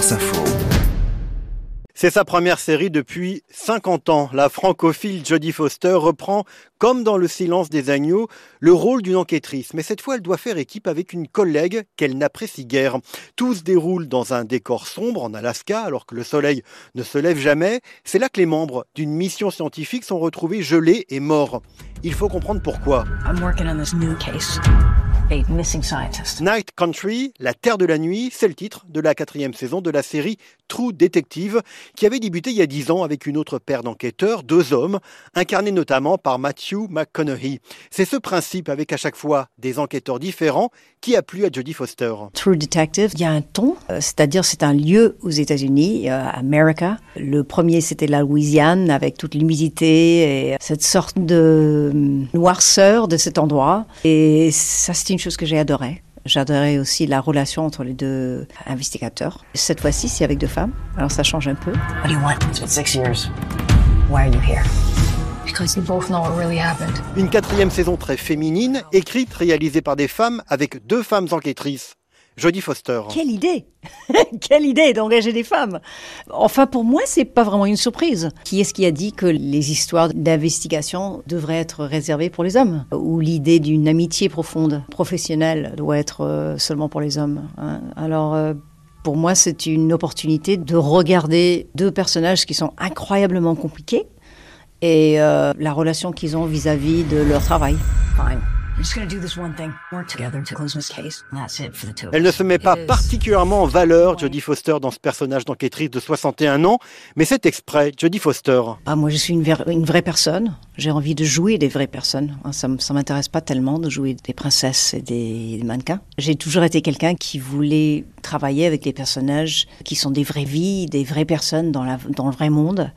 France Info. C'est sa première série depuis 50 ans. La francophile Jodie Foster reprend, comme dans Le silence des agneaux, le rôle d'une enquêtrice. Mais cette fois, elle doit faire équipe avec une collègue qu'elle n'apprécie guère. Tout se déroule dans un décor sombre en Alaska, alors que le soleil ne se lève jamais. C'est là que les membres d'une mission scientifique sont retrouvés gelés et morts. Il faut comprendre pourquoi. Night Country, la Terre de la Nuit, c'est le titre de la quatrième saison de la série True Detective, qui avait débuté il y a dix ans avec une autre paire d'enquêteurs, deux hommes, incarnés notamment par Matthew McConaughey. C'est ce principe, avec à chaque fois des enquêteurs différents, qui a plu à Jodie Foster. True Detective, il y a un ton, euh, c'est-à-dire c'est un lieu aux États-Unis, euh, America. Le premier, c'était la Louisiane, avec toute l'humidité et cette sorte de euh, noirceur de cet endroit. Et ça, c'est une chose que j'ai adoré. J'adorais aussi la relation entre les deux investigateurs. Cette fois-ci, c'est avec deux femmes, alors ça change un peu. What do you want? It's been six years. Why are you here? Because you both know what really happened. Une quatrième saison très féminine, écrite, réalisée par des femmes, avec deux femmes enquêtrices. Jodie Foster. Quelle idée Quelle idée d'engager des femmes Enfin, pour moi, c'est pas vraiment une surprise. Qui est-ce qui a dit que les histoires d'investigation devraient être réservées pour les hommes Ou l'idée d'une amitié profonde, professionnelle, doit être euh, seulement pour les hommes hein? Alors, euh, pour moi, c'est une opportunité de regarder deux personnages qui sont incroyablement compliqués et euh, la relation qu'ils ont vis-à-vis de leur travail. Fine. Elle ne se met pas particulièrement en valeur, Jodie Foster, dans ce personnage d'enquêtrice de 61 ans, mais c'est exprès, Jodie Foster. Ah, moi, je suis une, une vraie personne. J'ai envie de jouer des vraies personnes. Ça ne m'intéresse pas tellement de jouer des princesses et des, des mannequins. J'ai toujours été quelqu'un qui voulait travailler avec des personnages qui sont des vraies vies, des vraies personnes dans, la, dans le vrai monde.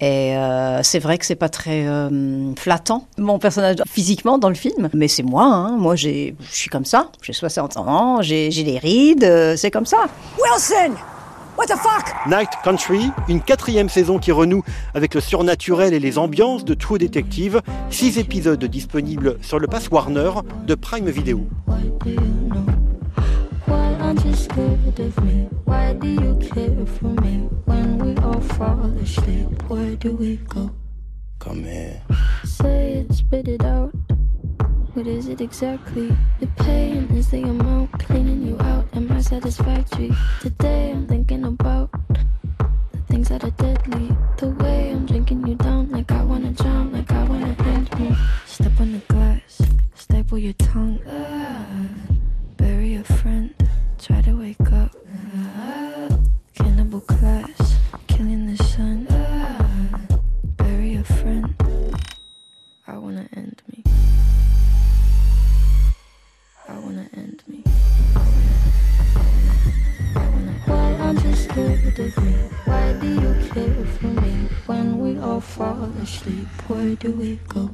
Et euh, c'est vrai que c'est pas très euh, flattant, mon personnage physiquement dans le film. Mais c'est moi, hein. moi je suis comme ça. J'ai 60 ans, j'ai des rides, euh, c'est comme ça. Wilson What the fuck? Night Country, une quatrième saison qui renoue avec le surnaturel et les ambiances de True Detective. Six épisodes disponibles sur le pass Warner de Prime Video. Scared of me? Why do you care for me? When we all fall asleep, where do we go? Come here. Say it, spit it out. What is it exactly? The pain is the amount cleaning you out. Am I satisfactory? Today I'm scared of me? Why do you care for me? When we all fall asleep, where do we go?